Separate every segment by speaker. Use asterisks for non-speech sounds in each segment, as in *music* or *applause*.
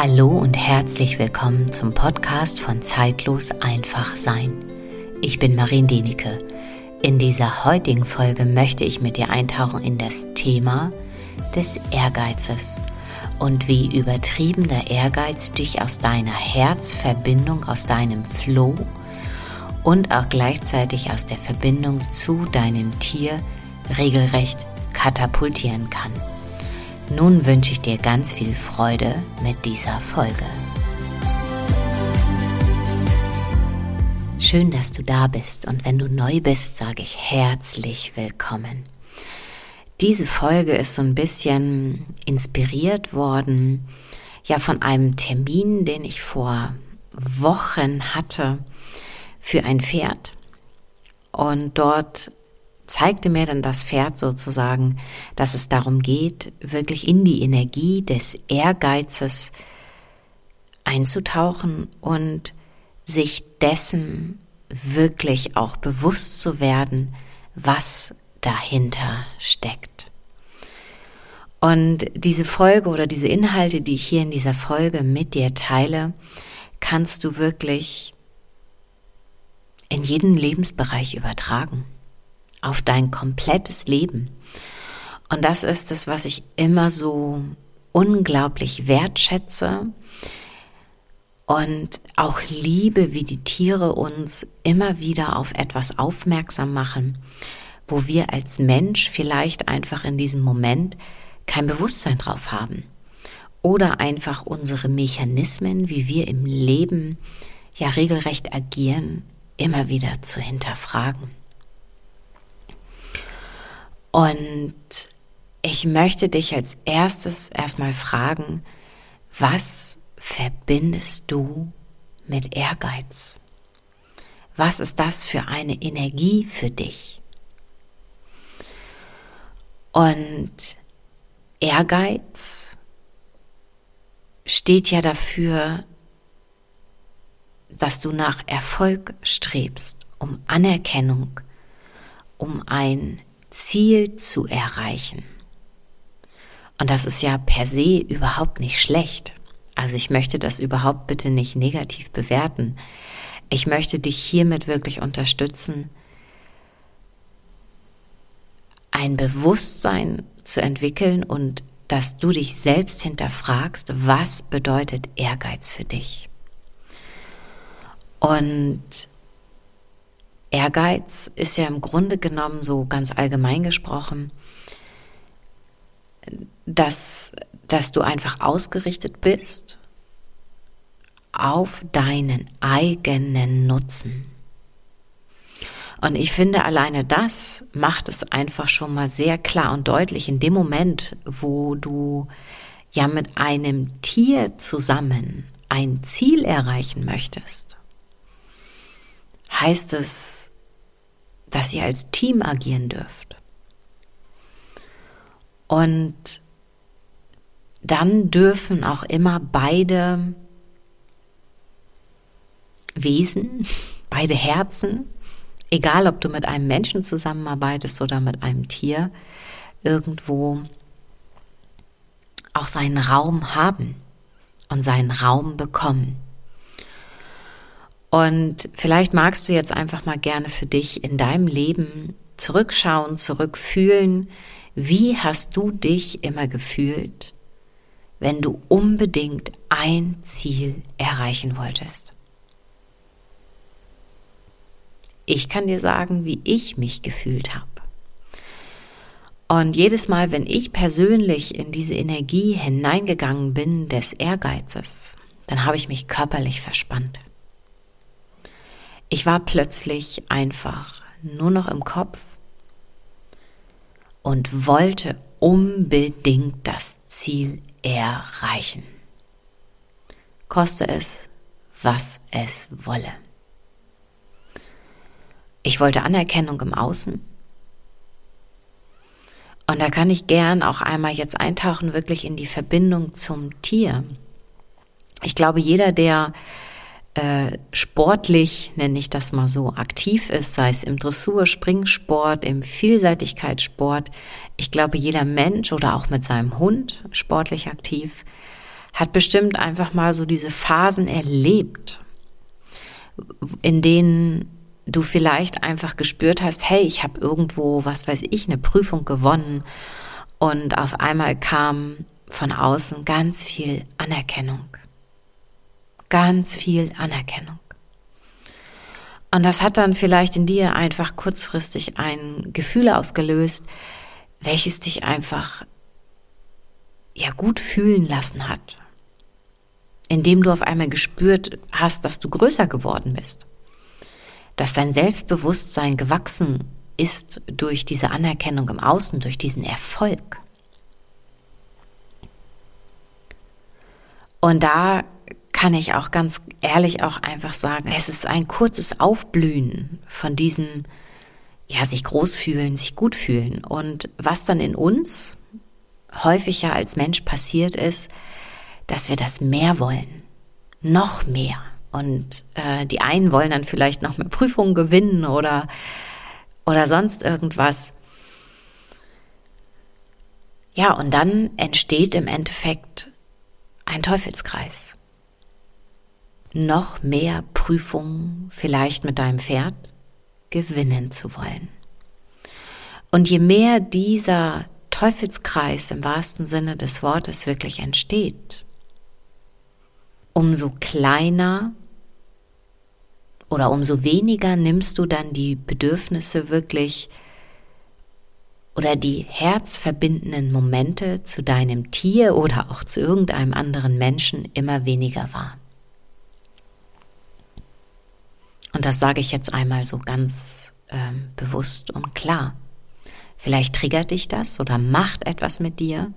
Speaker 1: Hallo und herzlich willkommen zum Podcast von Zeitlos einfach sein. Ich bin Marien Denecke. In dieser heutigen Folge möchte ich mit dir eintauchen in das Thema des Ehrgeizes und wie übertriebener Ehrgeiz dich aus deiner Herzverbindung, aus deinem Flow und auch gleichzeitig aus der Verbindung zu deinem Tier regelrecht katapultieren kann. Nun wünsche ich dir ganz viel Freude mit dieser Folge. Schön, dass du da bist und wenn du neu bist, sage ich herzlich willkommen. Diese Folge ist so ein bisschen inspiriert worden, ja, von einem Termin, den ich vor Wochen hatte für ein Pferd. Und dort zeigte mir dann das Pferd sozusagen, dass es darum geht, wirklich in die Energie des Ehrgeizes einzutauchen und sich dessen wirklich auch bewusst zu werden, was dahinter steckt. Und diese Folge oder diese Inhalte, die ich hier in dieser Folge mit dir teile, kannst du wirklich in jeden Lebensbereich übertragen auf dein komplettes Leben. Und das ist es, was ich immer so unglaublich wertschätze und auch liebe, wie die Tiere uns immer wieder auf etwas aufmerksam machen, wo wir als Mensch vielleicht einfach in diesem Moment kein Bewusstsein drauf haben. Oder einfach unsere Mechanismen, wie wir im Leben ja regelrecht agieren, immer wieder zu hinterfragen. Und ich möchte dich als erstes erstmal fragen, was verbindest du mit Ehrgeiz? Was ist das für eine Energie für dich? Und Ehrgeiz steht ja dafür, dass du nach Erfolg strebst, um Anerkennung, um ein Ziel zu erreichen. Und das ist ja per se überhaupt nicht schlecht. Also ich möchte das überhaupt bitte nicht negativ bewerten. Ich möchte dich hiermit wirklich unterstützen, ein Bewusstsein zu entwickeln und dass du dich selbst hinterfragst, was bedeutet Ehrgeiz für dich. Und Ehrgeiz ist ja im Grunde genommen so ganz allgemein gesprochen, dass, dass du einfach ausgerichtet bist auf deinen eigenen Nutzen. Und ich finde, alleine das macht es einfach schon mal sehr klar und deutlich in dem Moment, wo du ja mit einem Tier zusammen ein Ziel erreichen möchtest heißt es, dass ihr als Team agieren dürft. Und dann dürfen auch immer beide Wesen, *laughs* beide Herzen, egal ob du mit einem Menschen zusammenarbeitest oder mit einem Tier, irgendwo auch seinen Raum haben und seinen Raum bekommen. Und vielleicht magst du jetzt einfach mal gerne für dich in deinem Leben zurückschauen, zurückfühlen. Wie hast du dich immer gefühlt, wenn du unbedingt ein Ziel erreichen wolltest? Ich kann dir sagen, wie ich mich gefühlt habe. Und jedes Mal, wenn ich persönlich in diese Energie hineingegangen bin des Ehrgeizes, dann habe ich mich körperlich verspannt. Ich war plötzlich einfach nur noch im Kopf und wollte unbedingt das Ziel erreichen. Koste es, was es wolle. Ich wollte Anerkennung im Außen. Und da kann ich gern auch einmal jetzt eintauchen, wirklich in die Verbindung zum Tier. Ich glaube, jeder, der äh, sportlich, nenne ich das mal so, aktiv ist, sei es im Dressur, Springsport, im Vielseitigkeitssport. Ich glaube, jeder Mensch oder auch mit seinem Hund sportlich aktiv hat bestimmt einfach mal so diese Phasen erlebt, in denen du vielleicht einfach gespürt hast, hey, ich habe irgendwo, was weiß ich, eine Prüfung gewonnen und auf einmal kam von außen ganz viel Anerkennung. Ganz viel Anerkennung. Und das hat dann vielleicht in dir einfach kurzfristig ein Gefühl ausgelöst, welches dich einfach ja gut fühlen lassen hat. Indem du auf einmal gespürt hast, dass du größer geworden bist. Dass dein Selbstbewusstsein gewachsen ist durch diese Anerkennung im Außen, durch diesen Erfolg. Und da kann ich auch ganz ehrlich auch einfach sagen, es ist ein kurzes Aufblühen von diesem, ja, sich groß fühlen, sich gut fühlen. Und was dann in uns häufig ja als Mensch passiert ist, dass wir das mehr wollen. Noch mehr. Und äh, die einen wollen dann vielleicht noch mehr Prüfungen gewinnen oder, oder sonst irgendwas. Ja, und dann entsteht im Endeffekt ein Teufelskreis noch mehr Prüfungen vielleicht mit deinem Pferd gewinnen zu wollen. Und je mehr dieser Teufelskreis im wahrsten Sinne des Wortes wirklich entsteht, umso kleiner oder umso weniger nimmst du dann die Bedürfnisse wirklich oder die herzverbindenden Momente zu deinem Tier oder auch zu irgendeinem anderen Menschen immer weniger wahr. Und das sage ich jetzt einmal so ganz ähm, bewusst und klar. Vielleicht triggert dich das oder macht etwas mit dir.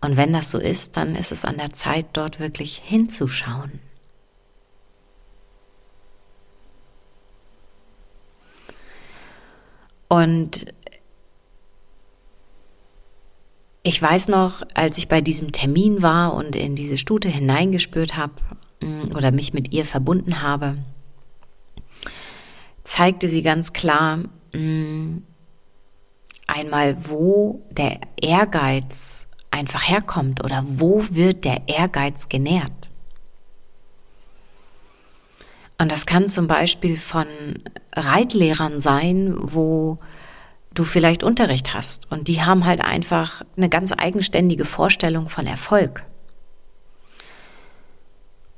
Speaker 1: Und wenn das so ist, dann ist es an der Zeit, dort wirklich hinzuschauen. Und ich weiß noch, als ich bei diesem Termin war und in diese Stute hineingespürt habe mm, oder mich mit ihr verbunden habe, zeigte sie ganz klar mh, mm, einmal, wo der Ehrgeiz einfach herkommt oder wo wird der Ehrgeiz genährt. Und das kann zum Beispiel von Reitlehrern sein, wo du vielleicht Unterricht hast und die haben halt einfach eine ganz eigenständige Vorstellung von Erfolg.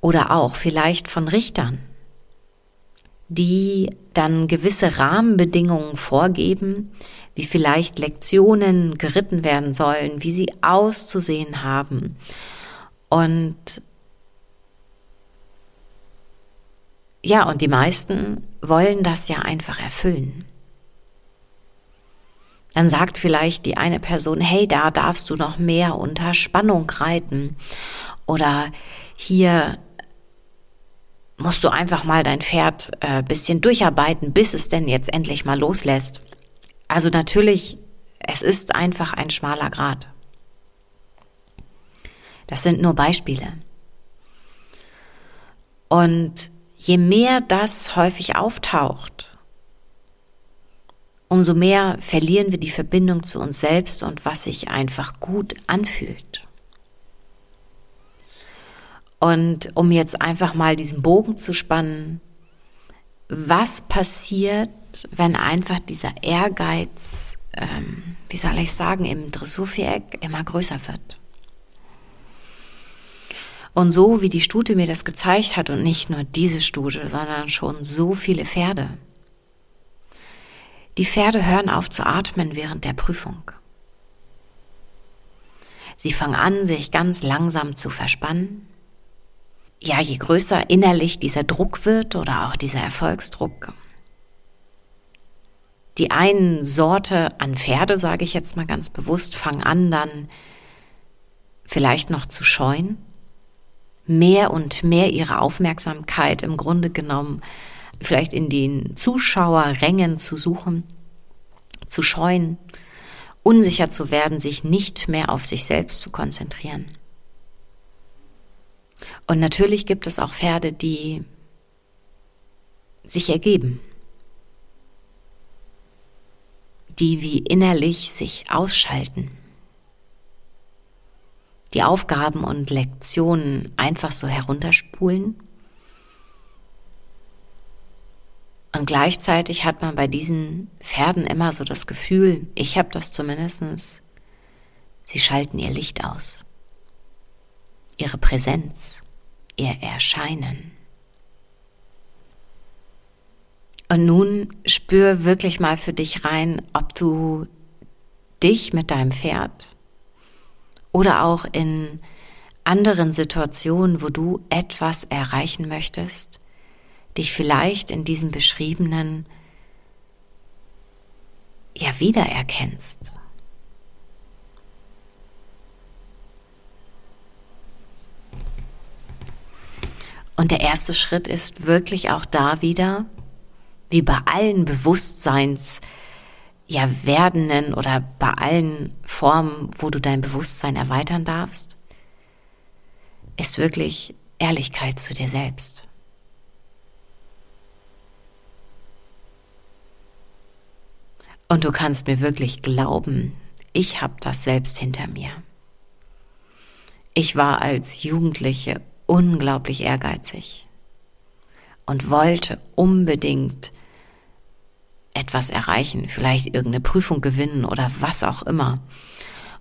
Speaker 1: Oder auch vielleicht von Richtern, die dann gewisse Rahmenbedingungen vorgeben, wie vielleicht Lektionen geritten werden sollen, wie sie auszusehen haben. Und ja, und die meisten wollen das ja einfach erfüllen. Dann sagt vielleicht die eine Person, hey, da darfst du noch mehr unter Spannung reiten. Oder hier musst du einfach mal dein Pferd äh, bisschen durcharbeiten, bis es denn jetzt endlich mal loslässt. Also natürlich, es ist einfach ein schmaler Grat. Das sind nur Beispiele. Und je mehr das häufig auftaucht, umso mehr verlieren wir die Verbindung zu uns selbst und was sich einfach gut anfühlt. Und um jetzt einfach mal diesen Bogen zu spannen, was passiert, wenn einfach dieser Ehrgeiz, ähm, wie soll ich sagen, im Dressurviereck immer größer wird? Und so wie die Stute mir das gezeigt hat und nicht nur diese Stute, sondern schon so viele Pferde. Die Pferde hören auf zu atmen während der Prüfung. Sie fangen an, sich ganz langsam zu verspannen ja, je größer innerlich dieser Druck wird oder auch dieser Erfolgsdruck, die einen Sorte an Pferde, sage ich jetzt mal ganz bewusst, fangen an dann vielleicht noch zu scheuen, mehr und mehr ihre Aufmerksamkeit im Grunde genommen vielleicht in den Zuschauerrängen zu suchen, zu scheuen, unsicher zu werden, sich nicht mehr auf sich selbst zu konzentrieren. Und natürlich gibt es auch Pferde, die sich ergeben, die wie innerlich sich ausschalten, die Aufgaben und Lektionen einfach so herunterspulen. Und gleichzeitig hat man bei diesen Pferden immer so das Gefühl, ich habe das zumindestens, sie schalten ihr Licht aus, ihre Präsenz, ihr Erscheinen. Und nun spür wirklich mal für dich rein, ob du dich mit deinem Pferd oder auch in anderen Situationen, wo du etwas erreichen möchtest, dich vielleicht in diesem beschriebenen ja wiedererkennst. Und der erste Schritt ist wirklich auch da wieder, wie bei allen Bewusstseins, ja, werdenden oder bei allen Formen, wo du dein Bewusstsein erweitern darfst, ist wirklich Ehrlichkeit zu dir selbst. Und du kannst mir wirklich glauben, ich habe das selbst hinter mir. Ich war als Jugendliche unglaublich ehrgeizig und wollte unbedingt etwas erreichen, vielleicht irgendeine Prüfung gewinnen oder was auch immer.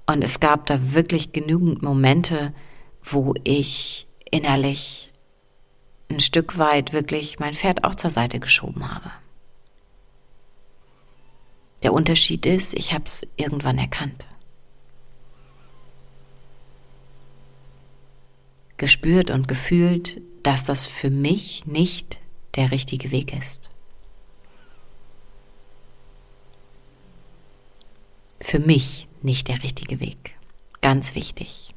Speaker 1: Und es gab da wirklich genügend Momente, wo ich innerlich ein Stück weit wirklich mein Pferd auch zur Seite geschoben habe. Der Unterschied ist, ich habe es irgendwann erkannt. Gespürt und gefühlt, dass das für mich nicht der richtige Weg ist. Für mich nicht der richtige Weg. Ganz wichtig.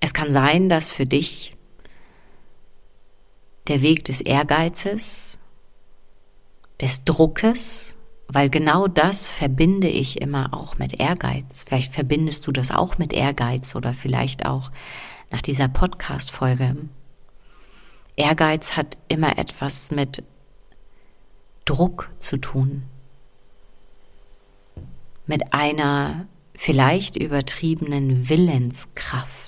Speaker 1: Es kann sein, dass für dich der Weg des Ehrgeizes, des Druckes, weil genau das verbinde ich immer auch mit Ehrgeiz. Vielleicht verbindest du das auch mit Ehrgeiz oder vielleicht auch nach dieser Podcast-Folge. Ehrgeiz hat immer etwas mit Druck zu tun. Mit einer vielleicht übertriebenen Willenskraft.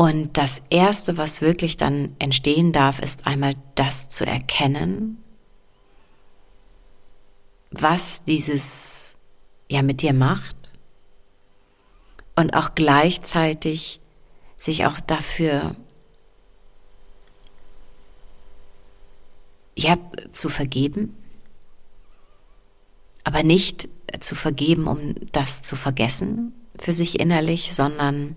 Speaker 1: Und das Erste, was wirklich dann entstehen darf, ist einmal das zu erkennen, was dieses ja mit dir macht. Und auch gleichzeitig sich auch dafür ja zu vergeben, aber nicht zu vergeben, um das zu vergessen für sich innerlich, sondern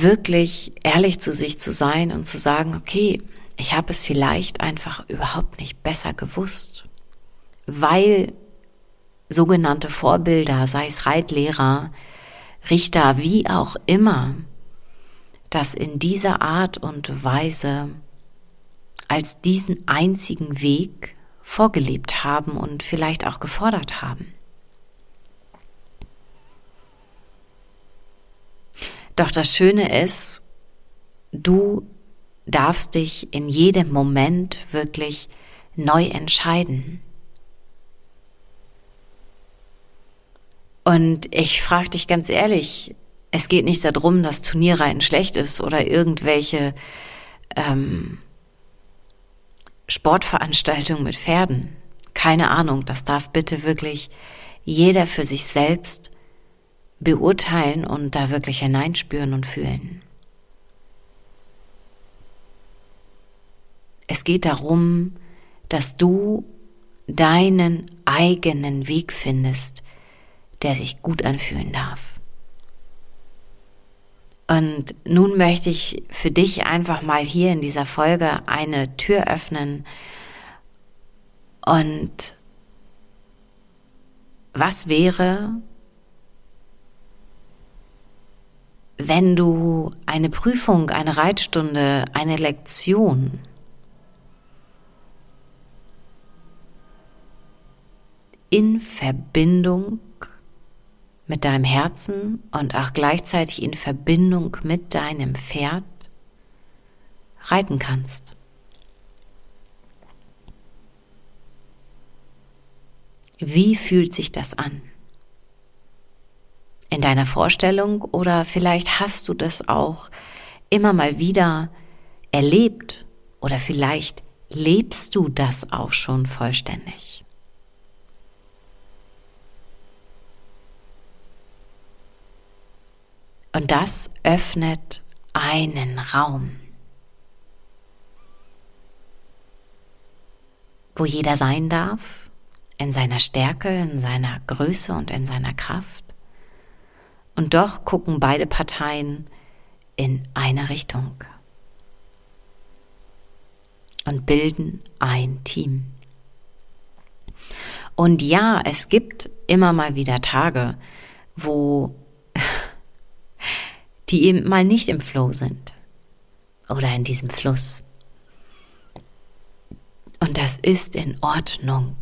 Speaker 1: wirklich ehrlich zu sich zu sein und zu sagen, okay, ich habe es vielleicht einfach überhaupt nicht besser gewusst, weil sogenannte Vorbilder, sei es Reitlehrer, Richter, wie auch immer, das in dieser Art und Weise als diesen einzigen Weg vorgelebt haben und vielleicht auch gefordert haben. Doch das Schöne ist, du darfst dich in jedem Moment wirklich neu entscheiden. Und ich frage dich ganz ehrlich, es geht nicht darum, dass Turnierreiten schlecht ist oder irgendwelche ähm, Sportveranstaltungen mit Pferden. Keine Ahnung, das darf bitte wirklich jeder für sich selbst beurteilen und da wirklich hineinspüren und fühlen. Es geht darum, dass du deinen eigenen Weg findest, der sich gut anfühlen darf. Und nun möchte ich für dich einfach mal hier in dieser Folge eine Tür öffnen und was wäre, wenn du eine Prüfung, eine Reitstunde, eine Lektion in Verbindung mit deinem Herzen und auch gleichzeitig in Verbindung mit deinem Pferd reiten kannst. Wie fühlt sich das an? In deiner Vorstellung oder vielleicht hast du das auch immer mal wieder erlebt oder vielleicht lebst du das auch schon vollständig. Und das öffnet einen Raum, wo jeder sein darf, in seiner Stärke, in seiner Größe und in seiner Kraft. Und doch gucken beide Parteien in eine Richtung und bilden ein Team. Und ja, es gibt immer mal wieder Tage, wo *laughs* die eben mal nicht im Flow sind oder in diesem Fluss. Und das ist in Ordnung.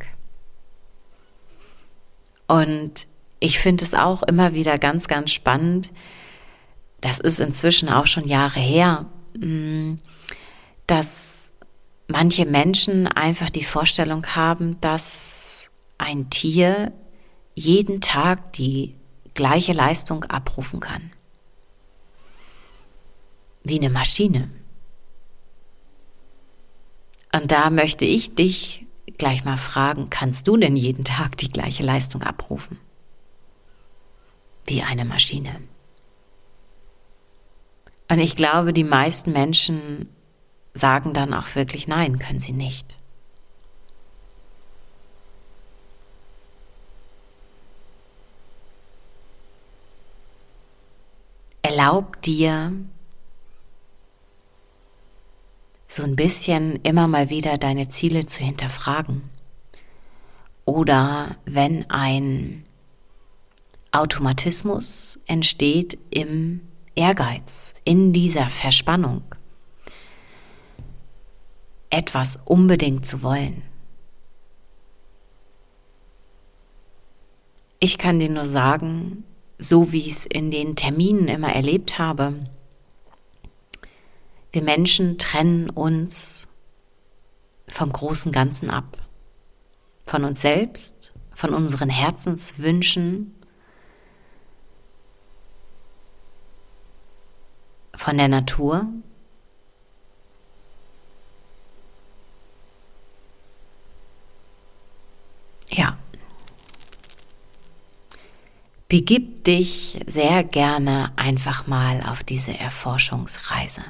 Speaker 1: Und ich finde es auch immer wieder ganz, ganz spannend. Das ist inzwischen auch schon Jahre her, mm, dass manche Menschen einfach die Vorstellung haben, dass ein Tier jeden Tag die gleiche Leistung abrufen kann. Wie eine Maschine. Und da möchte ich dich gleich mal fragen, kannst du denn jeden Tag die gleiche Leistung abrufen? Wie eine Maschine. Und ich glaube, die meisten Menschen sagen dann auch wirklich nein, können sie nicht. Erlaub dir, so ein bisschen immer mal wieder deine Ziele zu hinterfragen. Oder wenn ein Automatismus entsteht im Ehrgeiz, in dieser Verspannung, etwas unbedingt zu wollen. Ich kann dir nur sagen, so wie ich es in den Terminen immer erlebt habe, wir Menschen trennen uns vom großen Ganzen ab. Von uns selbst, von unseren Herzenswünschen, von der Natur. Ja. Begib dich sehr gerne einfach mal auf diese Erforschungsreise.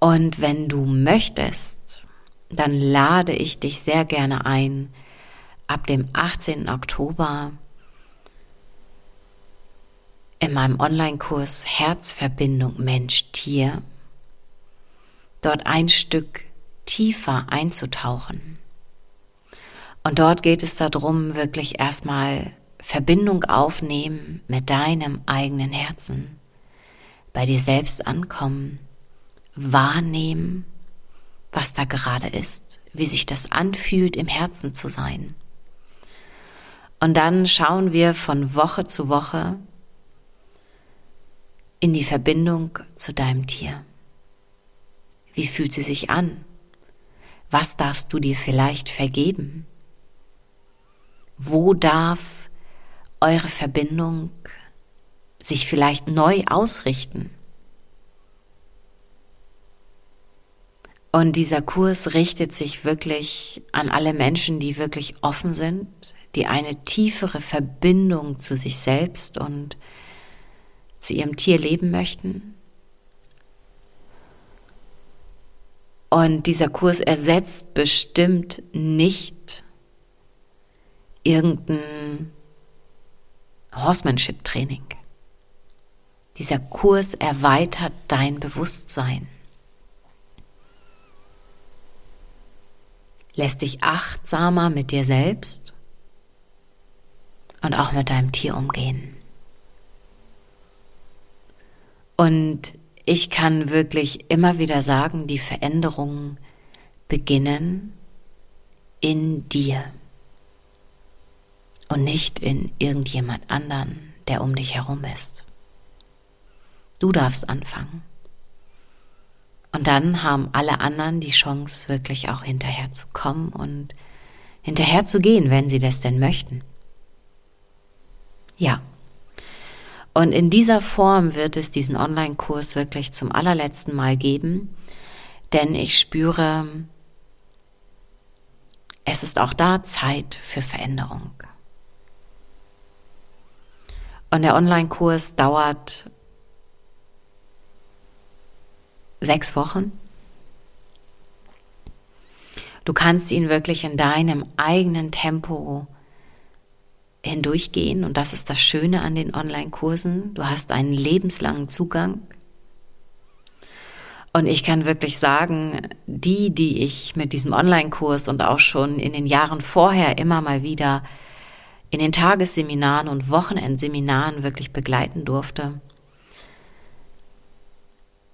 Speaker 1: Und wenn du möchtest, dann lade ich dich sehr gerne ein, ab dem 18. Oktober in meinem Online-Kurs Herzverbindung Mensch-Tier dort ein Stück tiefer einzutauchen. Und dort geht es darum, wirklich erstmal Verbindung aufnehmen mit deinem eigenen Herzen, bei dir selbst ankommen wahrnehmen, was da gerade ist, wie sich das anfühlt, im Herzen zu sein. Und dann schauen wir von Woche zu Woche in die Verbindung zu deinem Tier. Wie fühlt sie sich an? Was darfst du dir vielleicht vergeben? Wo darf eure Verbindung sich vielleicht neu ausrichten? Und dieser Kurs richtet sich wirklich an alle Menschen, die wirklich offen sind, die eine tiefere Verbindung zu sich selbst und zu ihrem Tier leben möchten. Und dieser Kurs ersetzt bestimmt nicht irgendein Horsemanship-Training. Dieser Kurs erweitert dein Bewusstsein. lässt dich achtsamer mit dir selbst und auch mit deinem Tier umgehen. Und ich kann wirklich immer wieder sagen, die Veränderungen beginnen in dir und nicht in irgendjemand anderen, der um dich herum ist. Du darfst anfangen. Und dann haben alle anderen die Chance, wirklich auch hinterher zu kommen und hinterher zu gehen, wenn sie das denn möchten. Ja. Und in dieser Form wird es diesen Online-Kurs wirklich zum allerletzten Mal geben, denn ich spüre, es ist auch da Zeit für Veränderung. Und der Online-Kurs dauert sechs Wochen. Du kannst ihn wirklich in deinem eigenen Tempo hindurchgehen und das ist das Schöne an den Online-Kursen. Du hast einen lebenslangen Zugang. Und ich kann wirklich sagen, die, die ich mit diesem Online-Kurs und auch schon in den Jahren vorher immer mal wieder in den Tagesseminaren und Wochenendseminaren wirklich begleiten durfte,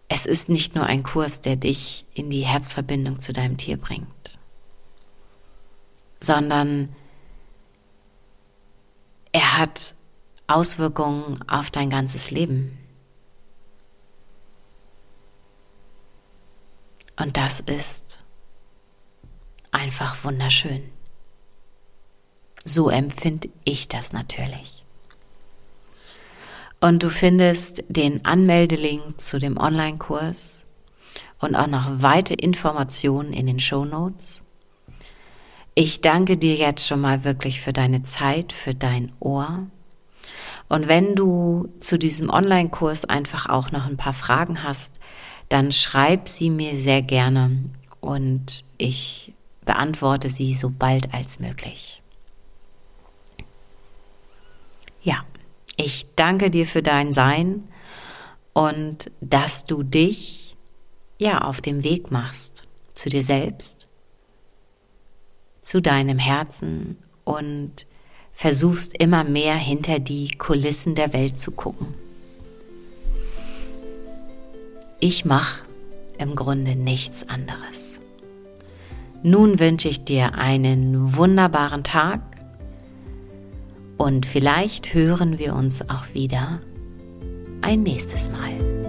Speaker 1: es ist nicht nur ein Kurs, der dich in die Herzverbindung zu deinem Tier bringt, sondern er hat Auswirkungen auf dein ganzes Leben. Und das ist einfach wunderschön. So empfinde ich das natürlich. Und du findest den Anmeldelink zu dem Online-Kurs und auch noch weitere Informationen in den Show Notes. Ich danke dir jetzt schon mal wirklich für deine Zeit, für dein Ohr. Und wenn du zu diesem Online-Kurs einfach auch noch ein paar Fragen hast, dann schreib sie mir sehr gerne und ich beantworte sie so bald als möglich. Ja, ich danke dir für dein Sein und dass du dich ja auf dem Weg machst zu dir selbst, zu deinem Herzen und versuchst immer mehr hinter die Kulissen der Welt zu gucken. Ich mache im Grunde nichts anderes. Nun wünsche ich dir einen wunderbaren Tag und vielleicht hören wir uns auch wieder ein nächstes Mal.